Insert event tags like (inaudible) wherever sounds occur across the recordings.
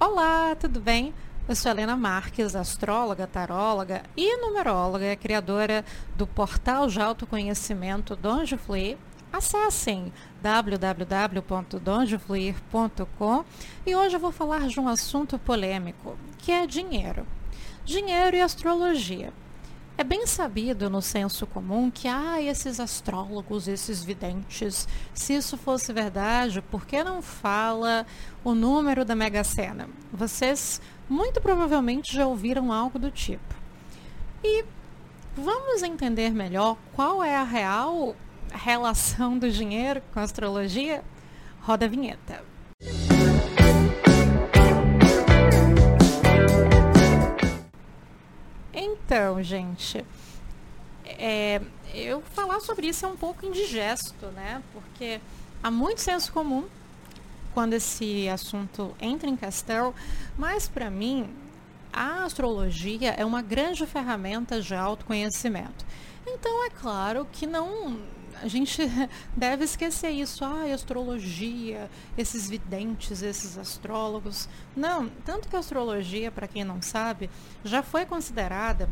Olá, tudo bem? Eu sou Helena Marques, astróloga, taróloga e numeróloga, criadora do portal de autoconhecimento Donde Fluir. Acessem www.dongefluir.com e hoje eu vou falar de um assunto polêmico, que é dinheiro. Dinheiro e astrologia. É bem sabido no senso comum que ah, esses astrólogos, esses videntes, se isso fosse verdade, por que não fala o número da Mega Sena? Vocês muito provavelmente já ouviram algo do tipo. E vamos entender melhor qual é a real relação do dinheiro com a astrologia? Roda a vinheta. Então, gente, é, eu falar sobre isso é um pouco indigesto, né? Porque há muito senso comum quando esse assunto entra em questão, mas para mim a astrologia é uma grande ferramenta de autoconhecimento. Então é claro que não a gente (laughs) deve esquecer isso. Ah, astrologia, esses videntes, esses astrólogos. Não, tanto que a astrologia, para quem não sabe, já foi considerada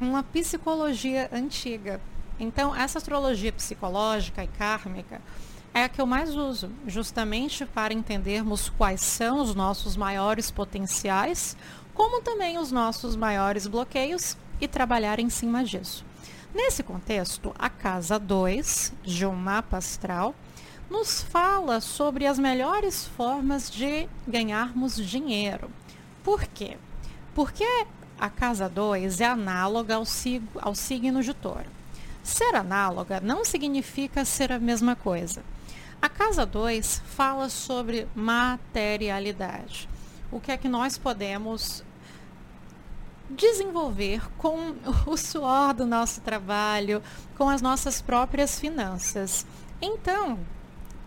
uma psicologia antiga. Então, essa astrologia psicológica e kármica é a que eu mais uso, justamente para entendermos quais são os nossos maiores potenciais, como também os nossos maiores bloqueios e trabalhar em cima disso. Nesse contexto, a casa 2 de um mapa astral nos fala sobre as melhores formas de ganharmos dinheiro. Por quê? Porque a casa 2 é análoga ao, sig ao signo de touro. Ser análoga não significa ser a mesma coisa. A casa 2 fala sobre materialidade. O que é que nós podemos desenvolver com o suor do nosso trabalho, com as nossas próprias finanças. Então,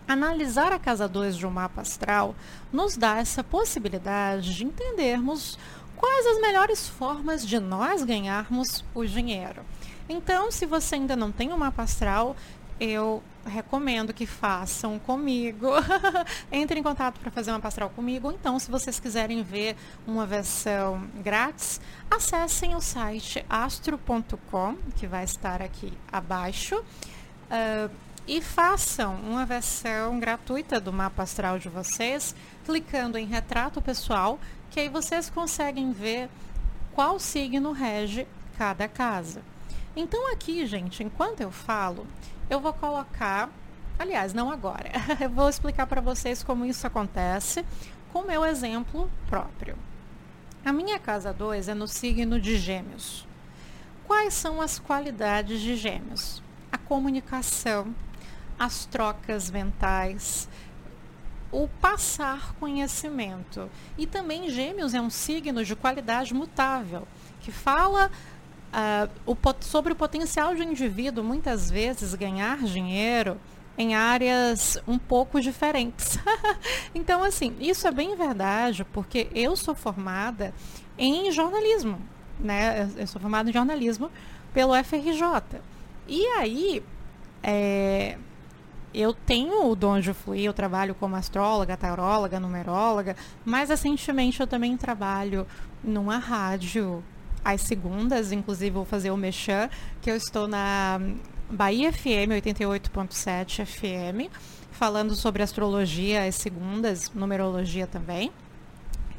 analisar a casa 2 de um mapa astral nos dá essa possibilidade de entendermos quais as melhores formas de nós ganharmos o dinheiro. Então, se você ainda não tem um mapa astral, eu recomendo que façam comigo. (laughs) Entre em contato para fazer uma pastoral comigo. Então, se vocês quiserem ver uma versão grátis, acessem o site astro.com, que vai estar aqui abaixo. Uh, e façam uma versão gratuita do mapa astral de vocês, clicando em retrato pessoal, que aí vocês conseguem ver qual signo rege cada casa. Então aqui, gente, enquanto eu falo, eu vou colocar, aliás, não agora, (laughs) eu vou explicar para vocês como isso acontece com o meu exemplo próprio. A minha casa 2 é no signo de Gêmeos. Quais são as qualidades de Gêmeos? A comunicação, as trocas mentais, o passar conhecimento. E também Gêmeos é um signo de qualidade mutável, que fala uh, o, sobre o potencial de um indivíduo muitas vezes ganhar dinheiro em áreas um pouco diferentes. (laughs) então, assim, isso é bem verdade, porque eu sou formada em jornalismo, né? Eu sou formada em jornalismo pelo FRJ. E aí, é, eu tenho o dom de fluir, eu trabalho como astróloga, taróloga, numeróloga, mas recentemente eu também trabalho numa rádio às segundas, inclusive vou fazer o Mechan, que eu estou na Bahia FM 88.7 FM, falando sobre astrologia às segundas, numerologia também,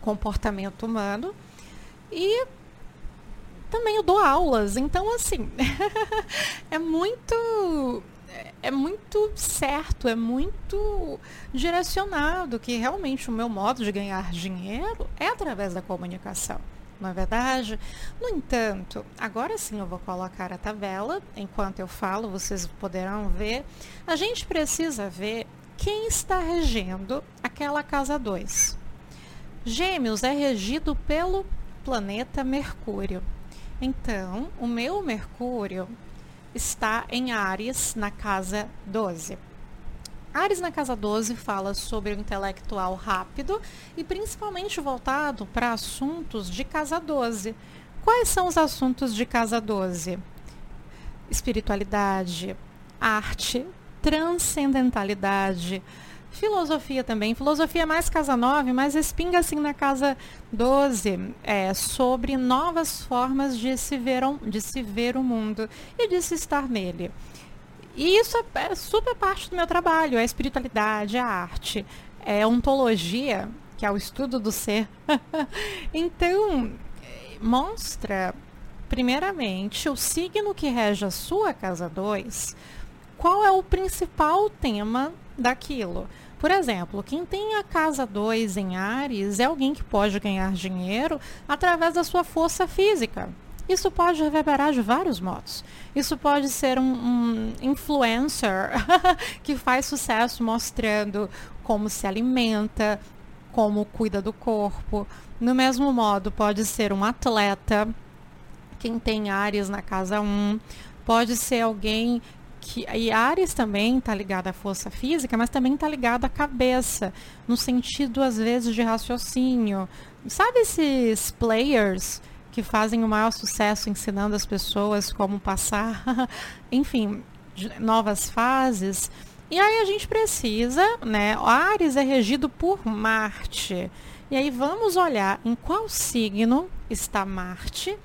comportamento humano. E também eu dou aulas, então assim, (laughs) é muito é muito certo, é muito direcionado que realmente o meu modo de ganhar dinheiro é através da comunicação não é verdade? No entanto, agora sim eu vou colocar a tabela, enquanto eu falo, vocês poderão ver. A gente precisa ver quem está regendo aquela casa 2. Gêmeos é regido pelo planeta Mercúrio. Então, o meu Mercúrio está em Ares, na casa 12. Ares na casa 12 fala sobre o intelectual rápido e principalmente voltado para assuntos de casa 12. Quais são os assuntos de casa 12? Espiritualidade, arte, transcendentalidade, filosofia também. Filosofia mais casa 9, mas espinga assim na casa 12, é, sobre novas formas de se, ver, de se ver o mundo e de se estar nele. E isso é, é super parte do meu trabalho, a espiritualidade, a arte, é ontologia, que é o estudo do ser. (laughs) então, mostra, primeiramente, o signo que rege a sua casa 2, qual é o principal tema daquilo. Por exemplo, quem tem a casa 2 em Ares é alguém que pode ganhar dinheiro através da sua força física. Isso pode reverberar de vários modos. Isso pode ser um, um influencer (laughs) que faz sucesso mostrando como se alimenta, como cuida do corpo. No mesmo modo, pode ser um atleta, quem tem Ares na casa 1, pode ser alguém que e Ares também está ligado à força física, mas também está ligado à cabeça, no sentido às vezes de raciocínio. Sabe esses players que fazem o maior sucesso ensinando as pessoas como passar, (laughs) enfim, novas fases? E aí a gente precisa, né? Ares é regido por Marte. E aí vamos olhar em qual signo está Marte,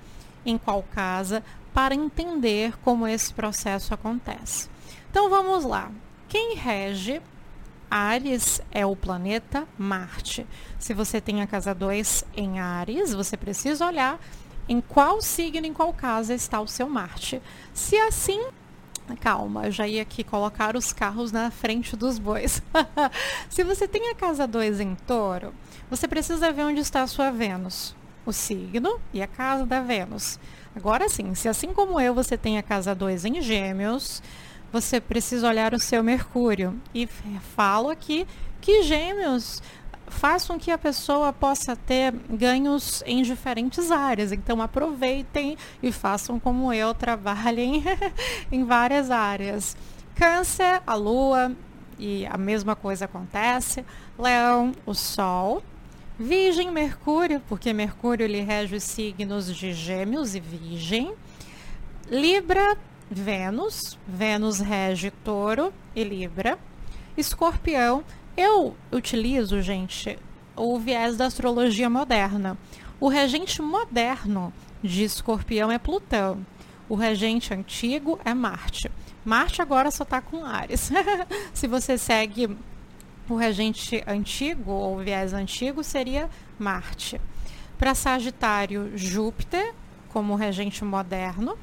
em qual casa, para entender como esse processo acontece. Então vamos lá. Quem rege Ares é o planeta Marte. Se você tem a casa 2 em Ares, você precisa olhar em qual signo, em qual casa está o seu Marte. Se assim Calma, eu já ia aqui colocar os carros na frente dos bois. (laughs) Se você tem a casa 2 em touro, você precisa ver onde está a sua Vênus, o signo e a casa da Vênus. Agora sim, se assim como eu você tem a casa 2 em Gêmeos, você precisa olhar o seu Mercúrio. E falo aqui que Gêmeos façam que a pessoa possa ter ganhos em diferentes áreas. Então aproveitem e façam como eu, trabalhem (laughs) em várias áreas. Câncer, a lua, e a mesma coisa acontece. Leão, o sol. Virgem, Mercúrio, porque Mercúrio lhe rege os signos de Gêmeos e Virgem. Libra, Vênus. Vênus rege Touro e Libra. Escorpião, eu utilizo, gente, o viés da astrologia moderna. O regente moderno de Escorpião é Plutão. O regente antigo é Marte. Marte agora só está com Ares. (laughs) Se você segue o regente antigo ou viés antigo, seria Marte. Para Sagitário, Júpiter, como regente moderno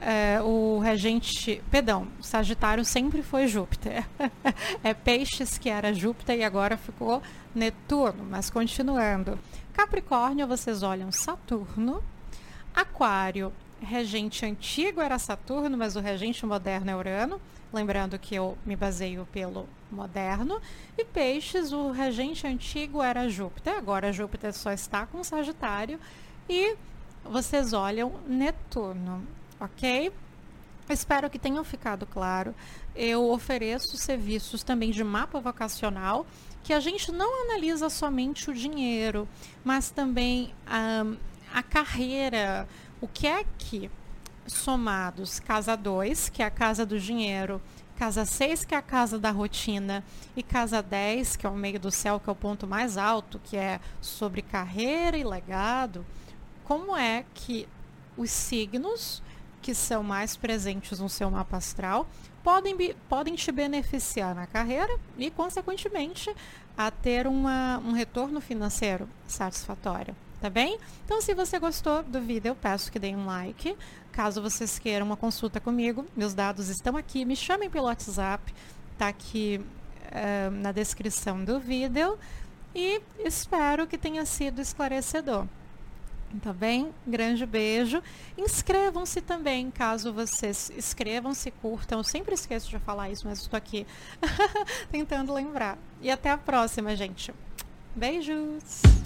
é, o regente, perdão, Sagitário sempre foi Júpiter. (laughs) é Peixes que era Júpiter e agora ficou Netuno, mas continuando. Capricórnio, vocês olham Saturno. Aquário, regente antigo era Saturno, mas o regente moderno é Urano. Lembrando que eu me baseio pelo moderno. E Peixes, o regente antigo era Júpiter, agora Júpiter só está com Sagitário. E vocês olham Netuno ok? Espero que tenham ficado claro. Eu ofereço serviços também de mapa vocacional, que a gente não analisa somente o dinheiro, mas também um, a carreira, o que é que somados casa 2, que é a casa do dinheiro, casa 6, que é a casa da rotina, e casa 10, que é o meio do céu, que é o ponto mais alto, que é sobre carreira e legado, como é que os signos que são mais presentes no seu mapa astral podem, podem te beneficiar na carreira e, consequentemente, a ter uma, um retorno financeiro satisfatório. Tá bem? Então, se você gostou do vídeo, eu peço que deem um like. Caso vocês queiram uma consulta comigo, meus dados estão aqui. Me chamem pelo WhatsApp, tá aqui uh, na descrição do vídeo. E espero que tenha sido esclarecedor. Tá bem? Grande beijo. Inscrevam-se também, caso vocês inscrevam-se, curtam. Eu sempre esqueço de falar isso, mas estou aqui (laughs) tentando lembrar. E até a próxima, gente. Beijos!